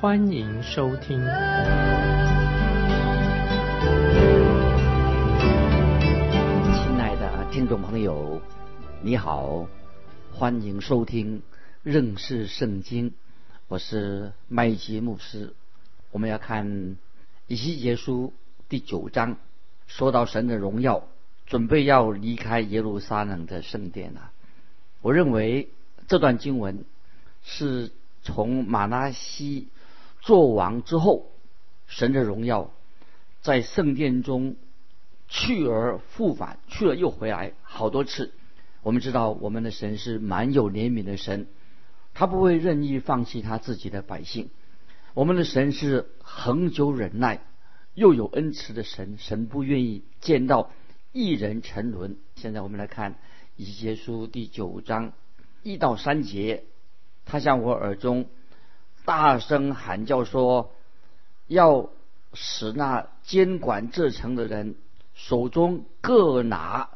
欢迎收听。亲爱的听众朋友，你好，欢迎收听认识圣经，我是麦基牧师。我们要看以西结书第九章，说到神的荣耀，准备要离开耶路撒冷的圣殿了。我认为这段经文是从马拉西做王之后，神的荣耀在圣殿中去而复返，去了又回来好多次。我们知道我们的神是蛮有怜悯的神，他不会任意放弃他自己的百姓。我们的神是恒久忍耐又有恩慈的神，神不愿意见到一人沉沦。现在我们来看以结书第九章一到三节，他向我耳中大声喊叫说：“要使那监管这城的人手中各拿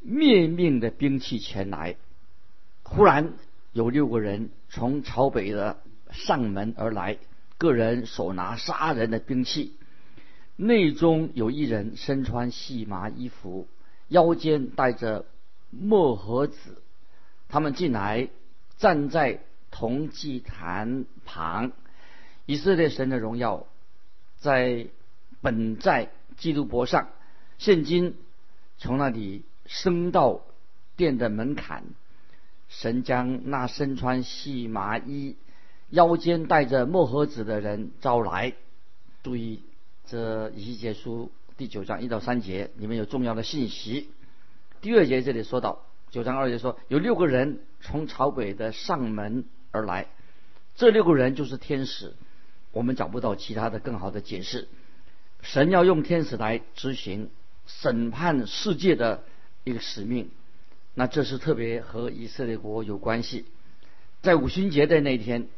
灭命的兵器前来。”忽然有六个人从朝北的上门而来，个人手拿杀人的兵器。内中有一人身穿细麻衣服，腰间带着墨盒子。他们进来，站在铜祭坛旁。以色列神的荣耀在本在基督伯上，现今从那里升到殿的门槛。神将那身穿细麻衣、腰间带着墨盒子的人招来。注意，这一西结书第九章一到三节里面有重要的信息。第二节这里说到，九章二节说有六个人从朝北的上门而来，这六个人就是天使。我们找不到其他的更好的解释。神要用天使来执行审判世界的一个使命，那这是特别和以色列国有关系。在五旬节的那一天，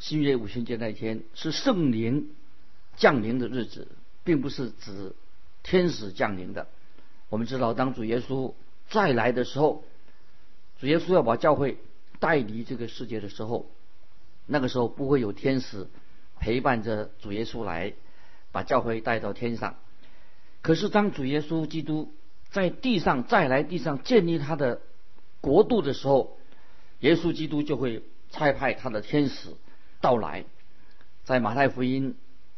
新月五旬节那一天是圣灵降临的日子，并不是指天使降临的。我们知道，当主耶稣再来的时候，主耶稣要把教会带离这个世界的时候，那个时候不会有天使陪伴着主耶稣来把教会带到天上。可是当主耶稣基督在地上再来地上建立他的国度的时候，耶稣基督就会差派他的天使到来。在马太福音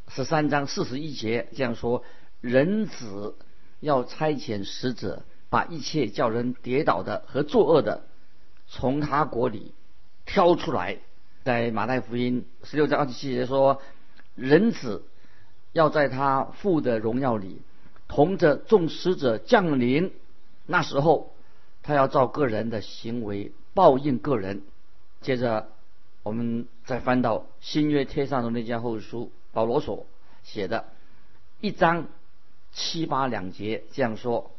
十三章四十一节这样说：“人子要差遣使者，把一切叫人跌倒的和作恶的，从他国里挑出来。”在马太福音十六章二十七节说：“人子要在他父的荣耀里。”同着众使者降临，那时候他要照个人的行为报应个人。接着，我们再翻到新约贴上的那件后书，保罗所写的，一章七八两节这样说：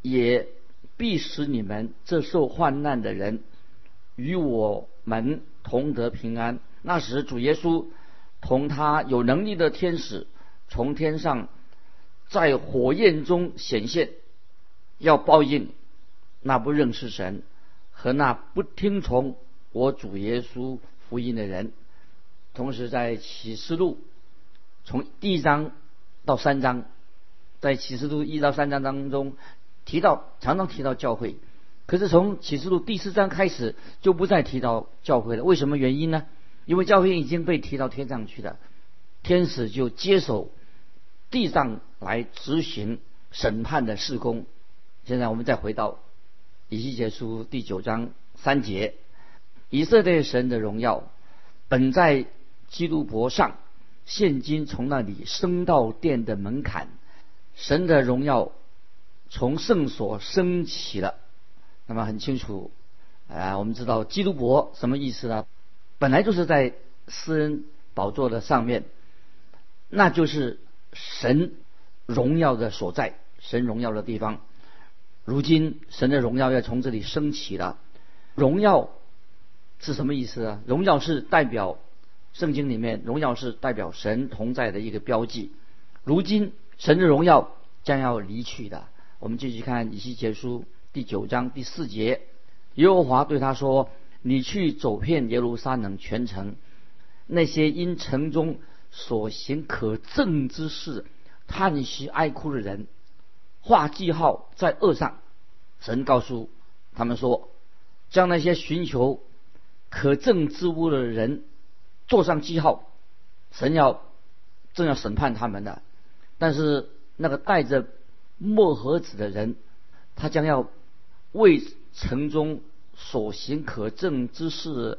也必使你们这受患难的人与我们同得平安。那时主耶稣同他有能力的天使从天上。在火焰中显现，要报应那不认识神和那不听从我主耶稣福音的人。同时，在启示录从第一章到三章，在启示录一到三章当中提到，常常提到教会。可是从启示录第四章开始就不再提到教会了。为什么原因呢？因为教会已经被提到天上去了，天使就接手。地上来执行审判的事工。现在我们再回到以西结书第九章三节：以色列神的荣耀本在基督伯上，现今从那里升到殿的门槛。神的荣耀从圣所升起了。那么很清楚啊，我们知道基督伯什么意思呢？本来就是在私人宝座的上面。那就是神荣耀的所在，神荣耀的地方。如今神的荣耀要从这里升起了，荣耀是什么意思啊？荣耀是代表圣经里面荣耀是代表神同在的一个标记。如今神的荣耀将要离去的。我们继续看以西结书第九章第四节，耶和华对他说：“你去走遍耶路撒冷全城，那些因城中所行可憎之事叹息哀哭的人，画记号在额上。”神告诉他们说：“将那些寻求可憎之物的人做上记号，神要正要审判他们的。但是那个带着。”墨盒子的人，他将要为城中所行可憎之事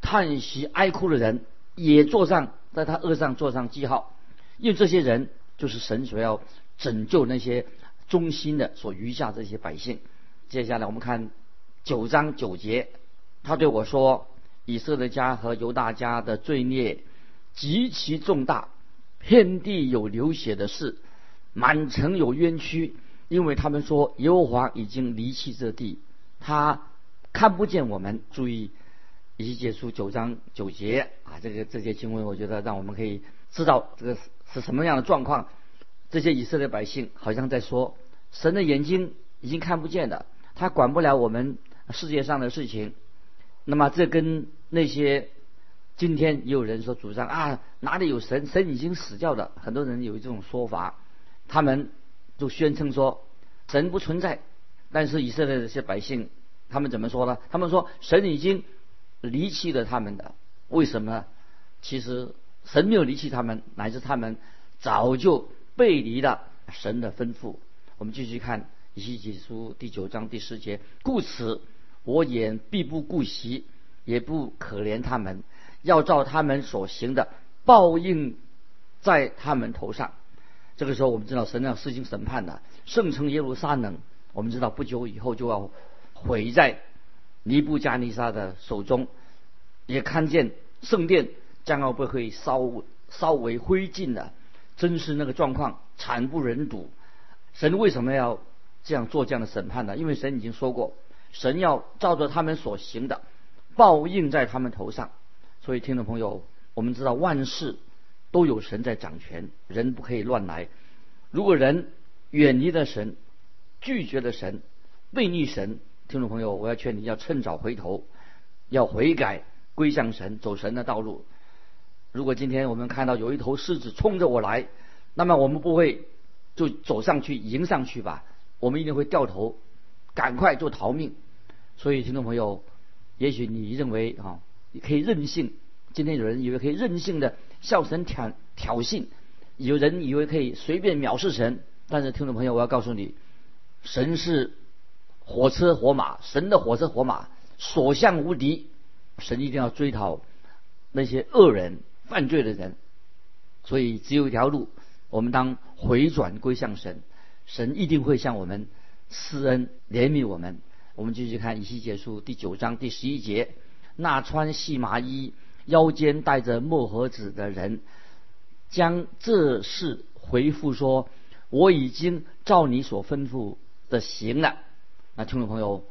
叹息哀哭的人，也坐上在他额上坐上记号，因为这些人就是神所要拯救那些忠心的所余下这些百姓。接下来我们看九章九节，他对我说：“以色列家和犹大家的罪孽极其重大，遍地有流血的事。”满城有冤屈，因为他们说耶和华已经离弃这地，他看不见我们。注意，以结书九章九节啊，这个这些经文，我觉得让我们可以知道这个是什么样的状况。这些以色列百姓好像在说，神的眼睛已经看不见了，他管不了我们世界上的事情。那么这跟那些今天也有人说主张啊，哪里有神？神已经死掉了。很多人有这种说法。他们就宣称说神不存在，但是以色列这些百姓，他们怎么说呢？他们说神已经离弃了他们的，为什么呢？其实神没有离弃他们，乃至他们早就背离了神的吩咐。我们继续看以西结书第九章第十节，故此我眼必不顾惜，也不可怜他们，要照他们所行的报应在他们头上。这个时候，我们知道神要施行审判的圣城耶路撒冷，我们知道不久以后就要毁在尼布加尼撒的手中，也看见圣殿将要被会烧烧为灰烬的，真是那个状况惨不忍睹。神为什么要这样做这样的审判呢？因为神已经说过，神要照着他们所行的报应在他们头上。所以，听众朋友，我们知道万事。都有神在掌权，人不可以乱来。如果人远离了神，拒绝了神，背逆神，听众朋友，我要劝你要趁早回头，要悔改，归向神，走神的道路。如果今天我们看到有一头狮子冲着我来，那么我们不会就走上去迎上去吧？我们一定会掉头，赶快就逃命。所以，听众朋友，也许你认为啊，你可以任性。今天有人以为可以任性的。笑神挑挑衅，有人以为可以随便藐视神，但是听众朋友，我要告诉你，神是火车火马，神的火车火马所向无敌，神一定要追讨那些恶人、犯罪的人，所以只有一条路，我们当回转归向神，神一定会向我们施恩怜悯我们。我们继续看以西结书第九章第十一节，那穿细麻衣。腰间带着墨盒子的人，将这事回复说：“我已经照你所吩咐的行了。”那听众朋友，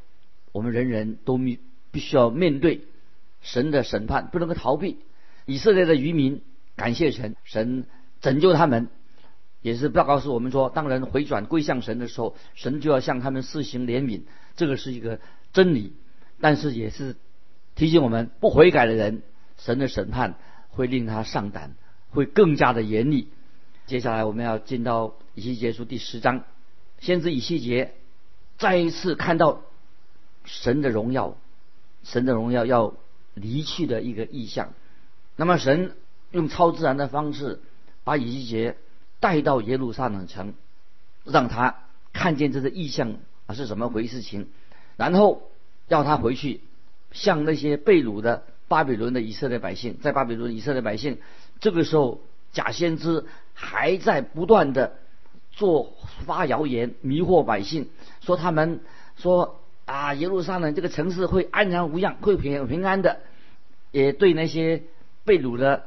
我们人人都必必须要面对神的审判，不能够逃避。以色列的渔民感谢神，神拯救他们，也是要告诉我们说：当人回转归向神的时候，神就要向他们施行怜悯。这个是一个真理，但是也是提醒我们不悔改的人。神的审判会令他上胆，会更加的严厉。接下来我们要进到以西结书第十章，先知以西结再一次看到神的荣耀，神的荣耀要离去的一个意象。那么神用超自然的方式把以西结带到耶路撒冷城，让他看见这个意象啊是怎么回事情，然后要他回去向那些被掳的。巴比伦的以色列百姓，在巴比伦以色列百姓，这个时候假先知还在不断的做发谣言，迷惑百姓，说他们说啊耶路撒冷这个城市会安然无恙，会平平安的，也对那些被掳的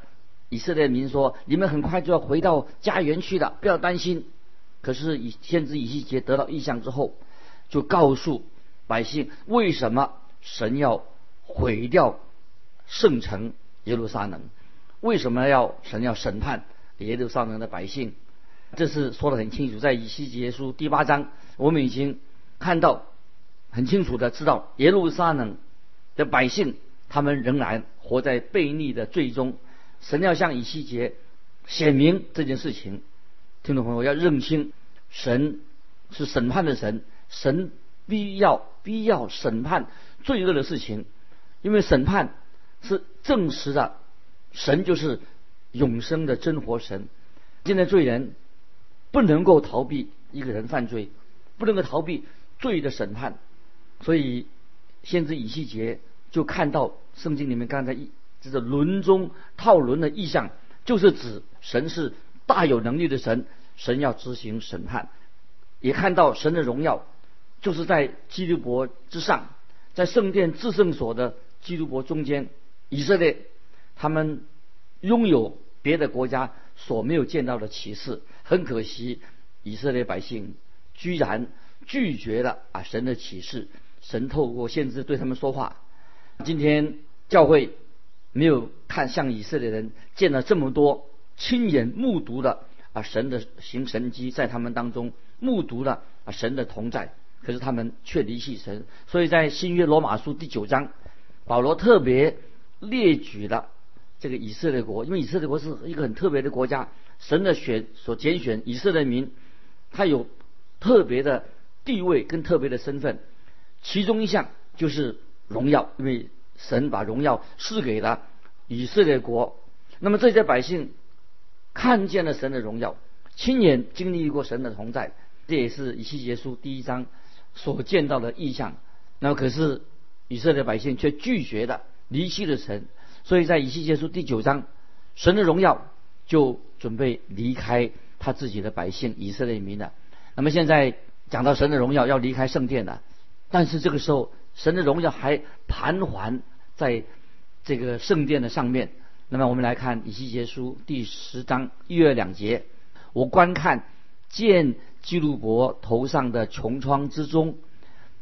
以色列民说：“你们很快就要回到家园去了，不要担心。”可是以先知以西结得到意象之后，就告诉百姓为什么神要毁掉圣城耶路撒冷，为什么要神要审判耶路撒冷的百姓？这是说的很清楚，在以西结书第八章，我们已经看到很清楚的知道耶路撒冷的百姓，他们仍然活在悖逆的罪中。神要向以西结显明这件事情，听众朋友要认清，神是审判的神，神必要必要审判罪恶的事情，因为审判是证实的，神就是永生的真活神。现在罪人不能够逃避一个人犯罪，不能够逃避罪的审判，所以先知以西结就看到圣经里面刚才一。这是轮中套轮的意象，就是指神是大有能力的神，神要执行审判。也看到神的荣耀，就是在基督伯之上，在圣殿至圣所的基督伯中间。以色列他们拥有别的国家所没有见到的启示，很可惜，以色列百姓居然拒绝了啊神的启示。神透过先知对他们说话。今天教会。没有看像以色列人见了这么多亲眼目睹了啊神的行神迹在他们当中目睹了啊神的同在，可是他们却离弃神。所以在新约罗马书第九章，保罗特别列举了这个以色列国，因为以色列国是一个很特别的国家，神的选所拣选以色列民，他有特别的地位跟特别的身份，其中一项就是荣耀，因为。神把荣耀赐给了以色列国，那么这些百姓看见了神的荣耀，亲眼经历过神的同在，这也是以西结书第一章所见到的意象。那么可是以色列百姓却拒绝的离弃了神，所以在以西结书第九章，神的荣耀就准备离开他自己的百姓以色列民了。那么现在讲到神的荣耀要离开圣殿了，但是这个时候神的荣耀还盘桓。在这个圣殿的上面，那么我们来看以西结书第十章一月两节，我观看见基路伯头上的穹窗之中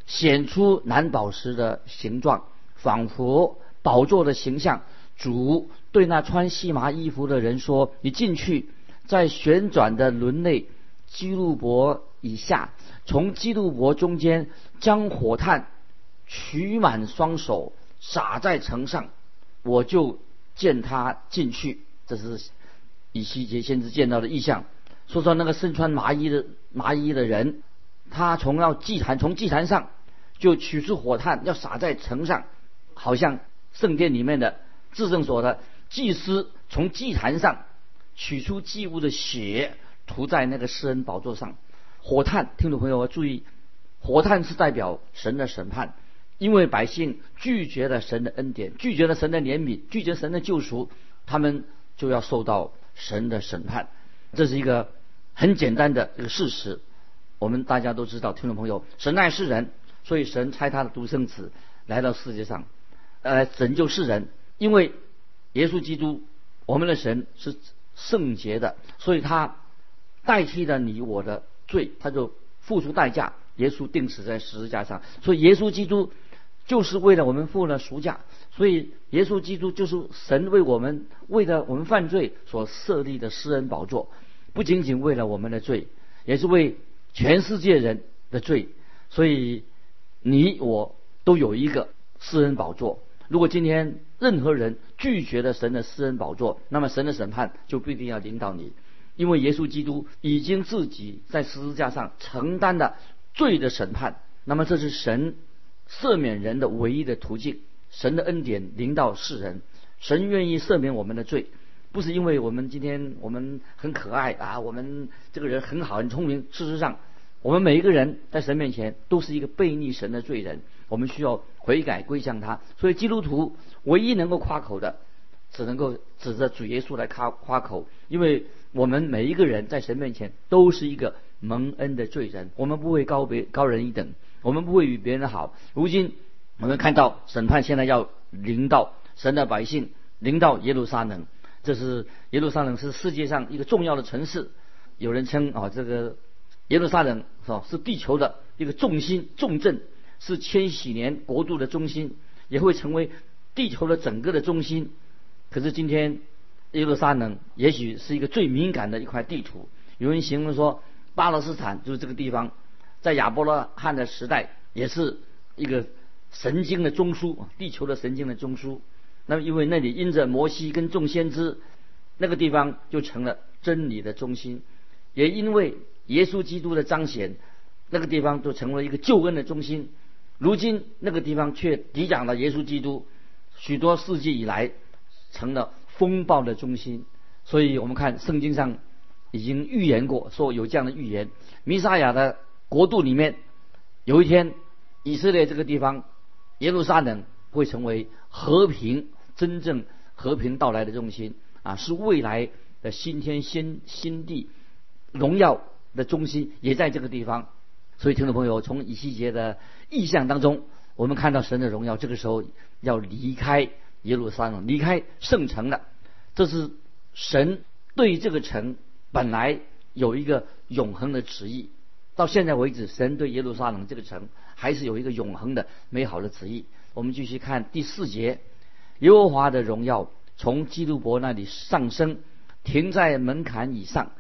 显出蓝宝石的形状，仿佛宝座的形象。主对那穿细麻衣服的人说：“你进去，在旋转的轮内，基路伯以下，从基路伯中间将火炭取满双手。”撒在城上，我就见他进去。这是以西结先知见到的意象。说说那个身穿麻衣的麻衣的人，他从要祭坛，从祭坛上就取出火炭，要撒在城上，好像圣殿里面的至圣所的祭司从祭坛上取出祭物的血，涂在那个施恩宝座上。火炭，听众朋友要注意，火炭是代表神的审判。因为百姓拒绝了神的恩典，拒绝了神的怜悯，拒绝神的救赎，他们就要受到神的审判。这是一个很简单的一个事实。我们大家都知道，听众朋友，神爱世人，所以神差他的独生子来到世界上，来拯救世人。因为耶稣基督，我们的神是圣洁的，所以他代替了你我的罪，他就付出代价。耶稣钉死在十字架上，所以耶稣基督。就是为了我们付了赎价，所以耶稣基督就是神为我们为了我们犯罪所设立的施恩宝座，不仅仅为了我们的罪，也是为全世界人的罪。所以你我都有一个施恩宝座。如果今天任何人拒绝了神的私人宝座，那么神的审判就不一定要领导你，因为耶稣基督已经自己在十字架上承担了罪的审判。那么这是神。赦免人的唯一的途径，神的恩典临到世人，神愿意赦免我们的罪，不是因为我们今天我们很可爱啊，我们这个人很好很聪明。事实上，我们每一个人在神面前都是一个背逆神的罪人，我们需要悔改归向他。所以基督徒唯一能够夸口的，只能够指着主耶稣来夸夸口，因为我们每一个人在神面前都是一个蒙恩的罪人，我们不会高别高人一等。我们不会与别人好。如今我们看到审判现在要临到神的百姓，临到耶路撒冷。这是耶路撒冷是世界上一个重要的城市，有人称啊这个耶路撒冷是吧是地球的一个重心重镇，是千禧年国度的中心，也会成为地球的整个的中心。可是今天耶路撒冷也许是一个最敏感的一块地图。有人形容说，巴勒斯坦就是这个地方，在亚伯拉罕的时代也是一个神经的中枢，地球的神经的中枢。那么，因为那里因着摩西跟众先知，那个地方就成了真理的中心；也因为耶稣基督的彰显，那个地方就成为一个救恩的中心。如今，那个地方却抵挡了耶稣基督，许多世纪以来成了风暴的中心。所以我们看圣经上已经预言过，说有这样的预言：弥撒亚的国度里面，有一天以色列这个地方，耶路撒冷会成为和平。真正和平到来的中心啊，是未来的新天新新地荣耀的中心，也在这个地方。所以，听众朋友，从以西结的意象当中，我们看到神的荣耀，这个时候要离开耶路撒冷，离开圣城了。这是神对这个城本来有一个永恒的旨意。到现在为止，神对耶路撒冷这个城还是有一个永恒的美好的旨意。我们继续看第四节。耶和华的荣耀从基督伯那里上升，停在门槛以上，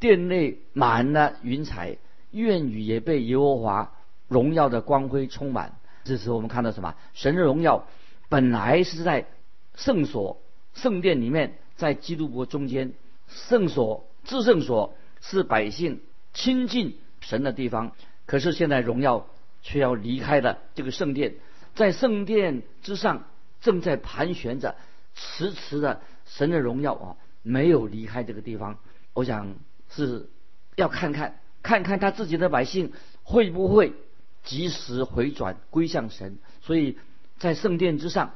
殿内满了云彩，愿雨也被耶和华荣耀的光辉充满。这时候我们看到什么？神的荣耀本来是在圣所、圣殿里面，在基督国中间。圣所、至圣所是百姓亲近神的地方，可是现在荣耀却要离开了这个圣殿，在圣殿之上。正在盘旋着，迟迟的神的荣耀啊，没有离开这个地方。我想是要看看，看看他自己的百姓会不会及时回转归向神。所以在圣殿之上，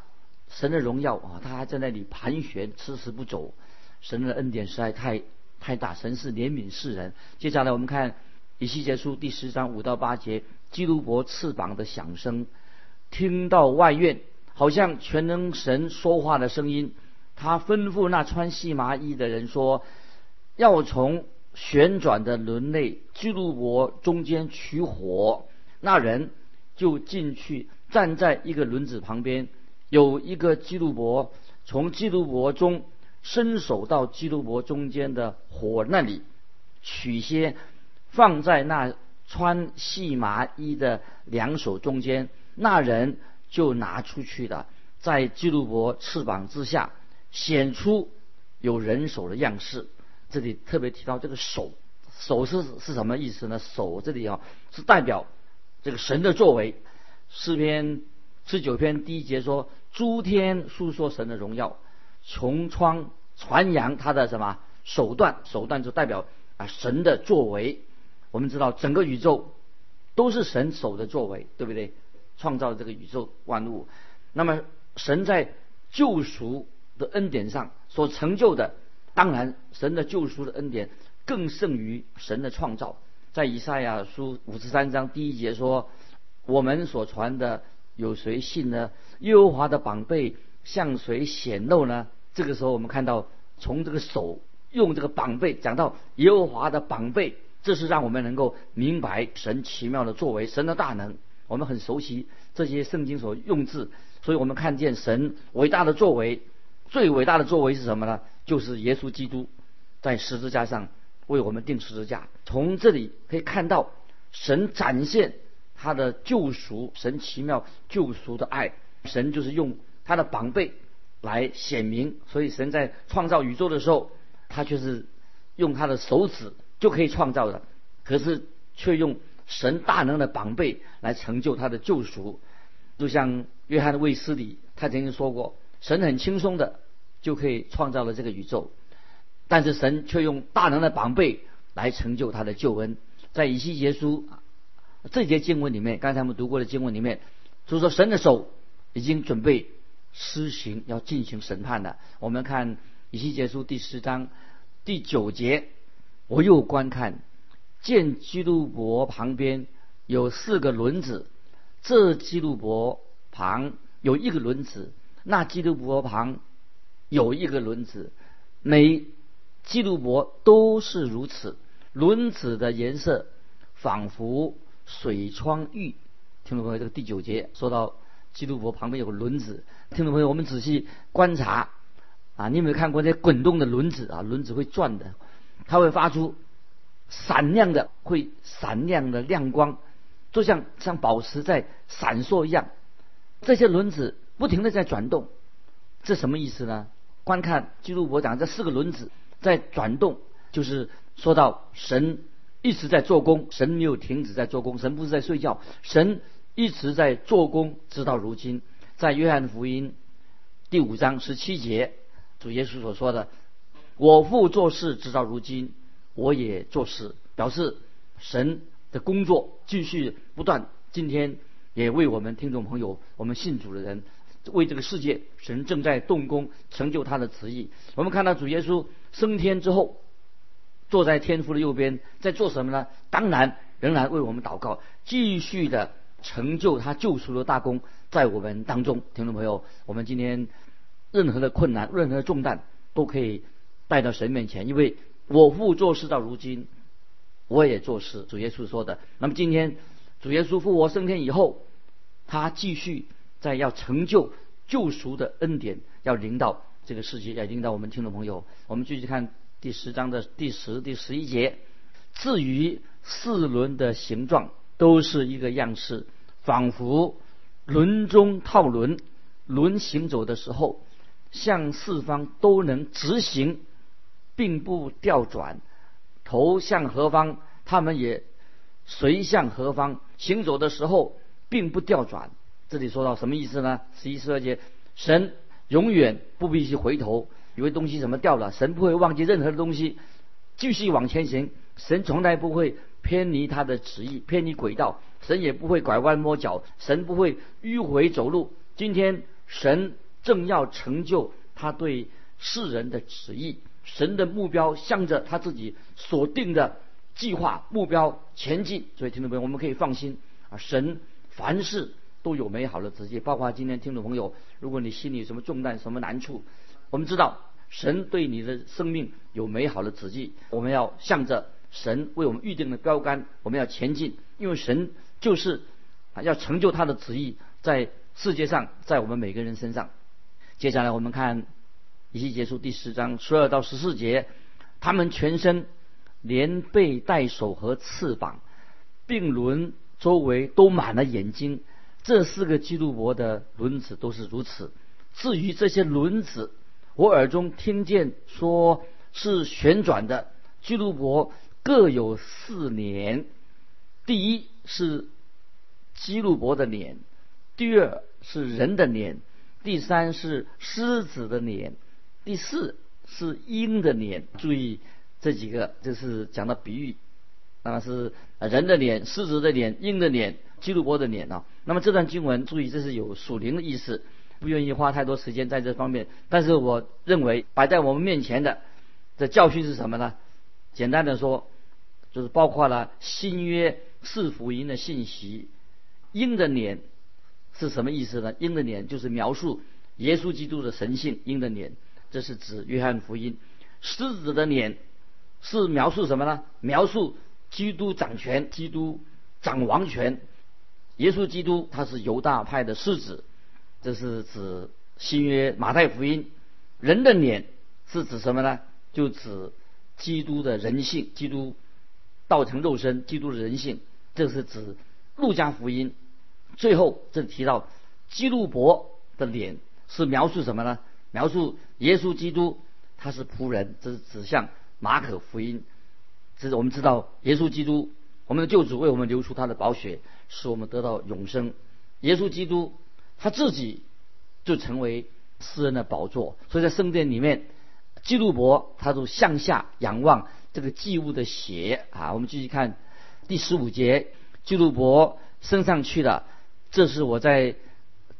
神的荣耀啊，他还在那里盘旋，迟迟不走。神的恩典实在太太大，神是怜悯世人。接下来我们看以西结书第十章五到八节，基督伯翅膀的响声，听到外院。好像全能神说话的声音，他吩咐那穿细麻衣的人说：“要从旋转的轮内基督伯中间取火。”那人就进去，站在一个轮子旁边，有一个基督伯从基督伯中伸手到基督伯中间的火那里，取些放在那穿细麻衣的两手中间。那人。就拿出去了，在基督伯翅膀之下显出有人手的样式。这里特别提到这个手，手是是什么意思呢？手这里啊是代表这个神的作为。诗篇十九篇第一节说：“诸天诉说神的荣耀，穹苍传扬他的什么手段？手段就代表啊神的作为。我们知道整个宇宙都是神手的作为，对不对？”创造这个宇宙万物，那么神在救赎的恩典上所成就的，当然神的救赎的恩典更胜于神的创造。在以赛亚书五十三章第一节说：“我们所传的有谁信呢？耶和华的宝贝向谁显露呢？”这个时候我们看到，从这个手用这个宝贝讲到耶和华的宝贝，这是让我们能够明白神奇妙的作为，神的大能。我们很熟悉这些圣经所用字，所以我们看见神伟大的作为，最伟大的作为是什么呢？就是耶稣基督在十字架上为我们钉十字架。从这里可以看到神展现他的救赎，神奇妙救赎的爱。神就是用他的宝贝来显明，所以神在创造宇宙的时候，他却是用他的手指就可以创造的，可是却用。神大能的宝贝来成就他的救赎，就像约翰卫斯理他曾经说过，神很轻松的就可以创造了这个宇宙，但是神却用大能的膀臂来成就他的救恩。在以西结书这节经文里面，刚才我们读过的经文里面，就说神的手已经准备施行要进行审判了。我们看以西结书第十章第九节，我又观看。见基督伯旁边有四个轮子，这基督伯旁有一个轮子，那基督伯旁有一个轮子，每基督伯都是如此。轮子的颜色仿佛水窗玉。听众朋友，这个第九节说到基督伯旁边有个轮子。听众朋友，我们仔细观察啊，你有没有看过那滚动的轮子啊？轮子会转的，它会发出闪亮的、会闪亮的亮光，就像像宝石在闪烁一样。这些轮子不停的在转动，这什么意思呢？观看基督伯讲这四个轮子在转动，就是说到神一直在做工，神没有停止在做工，神不是在睡觉，神一直在做工，直到如今。在约翰福音第五章十七节，主耶稣所说的：“我父做事，直到如今，我也做事。”表示神的工作继续不断。今天也为我们听众朋友，我们信主的人，为这个世界，神正在动工，成就他的旨意。我们看到主耶稣升天之后，坐在天父的右边，在做什么呢？当然，仍然为我们祷告，继续的成就他救赎的大功。在我们当中，听众朋友，我们今天任何的困难、任何的重担都可以带到神面前，因为我父做事到如今，我也做事。主耶稣说的。那么今天主耶稣复活升天以后，他继续在要成就救赎的恩典，要领导这个世界，要领导我们听众朋友。我们继续看第十章的第十、第十一节。至于四轮的形状，都是一个样式，仿佛。轮中套轮，轮行走的时候，向四方都能直行，并不调转。头向何方，他们也随向何方。行走的时候，并不调转。这里说到什么意思呢？十一、十二节，神永远不必去回头，以为东西怎么掉了，神不会忘记任何的东西，继续往前行。神从来不会偏离他的旨意，偏离轨道。神也不会拐弯抹角，神不会迂回走路。今天神正要成就他对世人的旨意，神的目标向着他自己所定的计划目标前进。所以听众朋友，我们可以放心啊，神凡事都有美好的旨意，包括今天听众朋友，如果你心里有什么重担、什么难处，我们知道神对你的生命有美好的旨意，我们要向着神为我们预定的标杆，我们要前进，因为神。就是啊，要成就他的旨意在世界上，在我们每个人身上。接下来我们看一期结束第十章十二到十四节，他们全身连背带手和翅膀，并轮周围都满了眼睛。这四个基督伯的轮子都是如此。至于这些轮子，我耳中听见说是旋转的。基督伯各有四年，第一是。基路伯的脸，第二是人的脸，第三是狮子的脸，第四是鹰的脸。注意这几个，这是讲的比喻，那么是人的脸、狮子的脸、鹰的脸、基路伯的脸啊。那么这段经文，注意这是有属灵的意思，不愿意花太多时间在这方面。但是我认为摆在我们面前的这教训是什么呢？简单的说，就是包括了新约四福音的信息。鹰的脸是什么意思呢？鹰的脸就是描述耶稣基督的神性。鹰的脸，这是指约翰福音。狮子的脸是描述什么呢？描述基督掌权，基督掌王权。耶稣基督他是犹大派的世子，这是指新约马太福音。人的脸是指什么呢？就指基督的人性，基督道成肉身，基督的人性。这是指路加福音。最后，这提到基路伯的脸是描述什么呢？描述耶稣基督他是仆人，这是指向马可福音。这是我们知道耶稣基督，我们的救主为我们流出他的宝血，使我们得到永生。耶稣基督他自己就成为世人的宝座，所以在圣殿里面，基路伯他就向下仰望这个祭物的血啊。我们继续看第十五节，基路伯升上去了。这是我在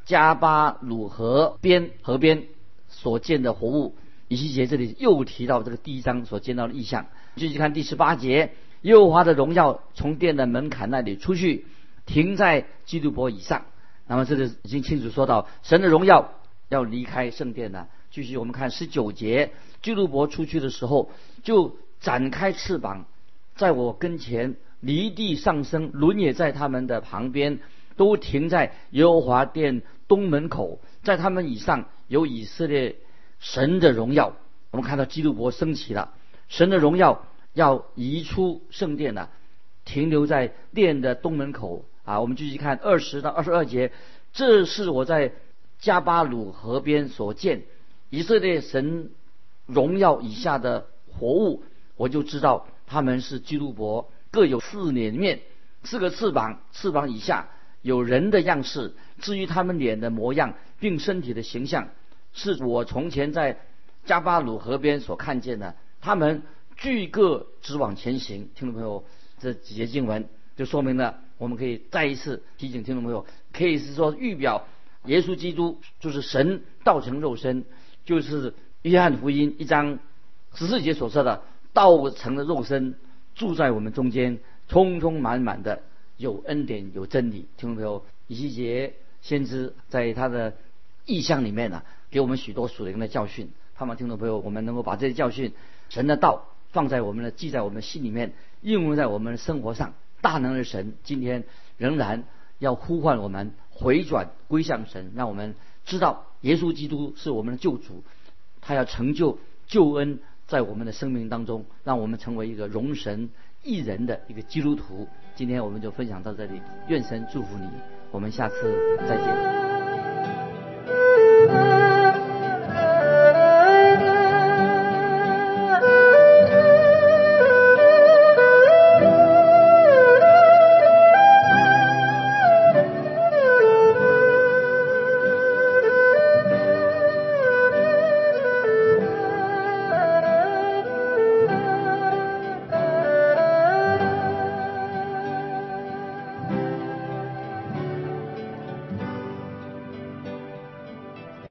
加巴鲁河边河边所见的活物。以西结这里又提到这个第一章所见到的异象。继续看第十八节，耶和华的荣耀从殿的门槛那里出去，停在基督伯以上。那么这里已经清楚说到，神的荣耀要离开圣殿了，继续我们看十九节，基督伯出去的时候就展开翅膀，在我跟前离地上升，轮也在他们的旁边，都停在耶和华殿东门口，在他们以上有以色列神的荣耀。我们看到基督伯升起了，神的荣耀要移出圣殿了，停留在殿的东门口啊。我们继续看二十到二十二节，这是我在加巴鲁河边所见以色列神荣耀以下的活物，我就知道他们是基督伯，各有四脸面，四个翅膀，翅膀以下有人的样式。至于他们脸的模样，并身体的形象，是我从前在加巴鲁河边所看见的。他们聚各直往前行。听众朋友，这几节经文就说明了，我们可以再一次提醒听众朋友，可以是说预表耶稣基督就是神道成肉身，就是约翰福音一章十四节所说的道成的肉身住在我们中间，充充满满的有恩典有真理。听众朋友，以西结先知在他的意象里面呢，给我们许多属灵的教训。盼望听众朋友，我们能够把这些教训、神的道放在我们的记在我们心里面，应用在我们的生活上。大能的神今天仍然要呼唤我们回转归向神，让我们知道耶稣基督是我们的救主，他要成就救恩在我们的生命当中，让我们成为一个容神一人的一个基督徒。今天我们就分享到这里，愿神祝福你，我们下次再见。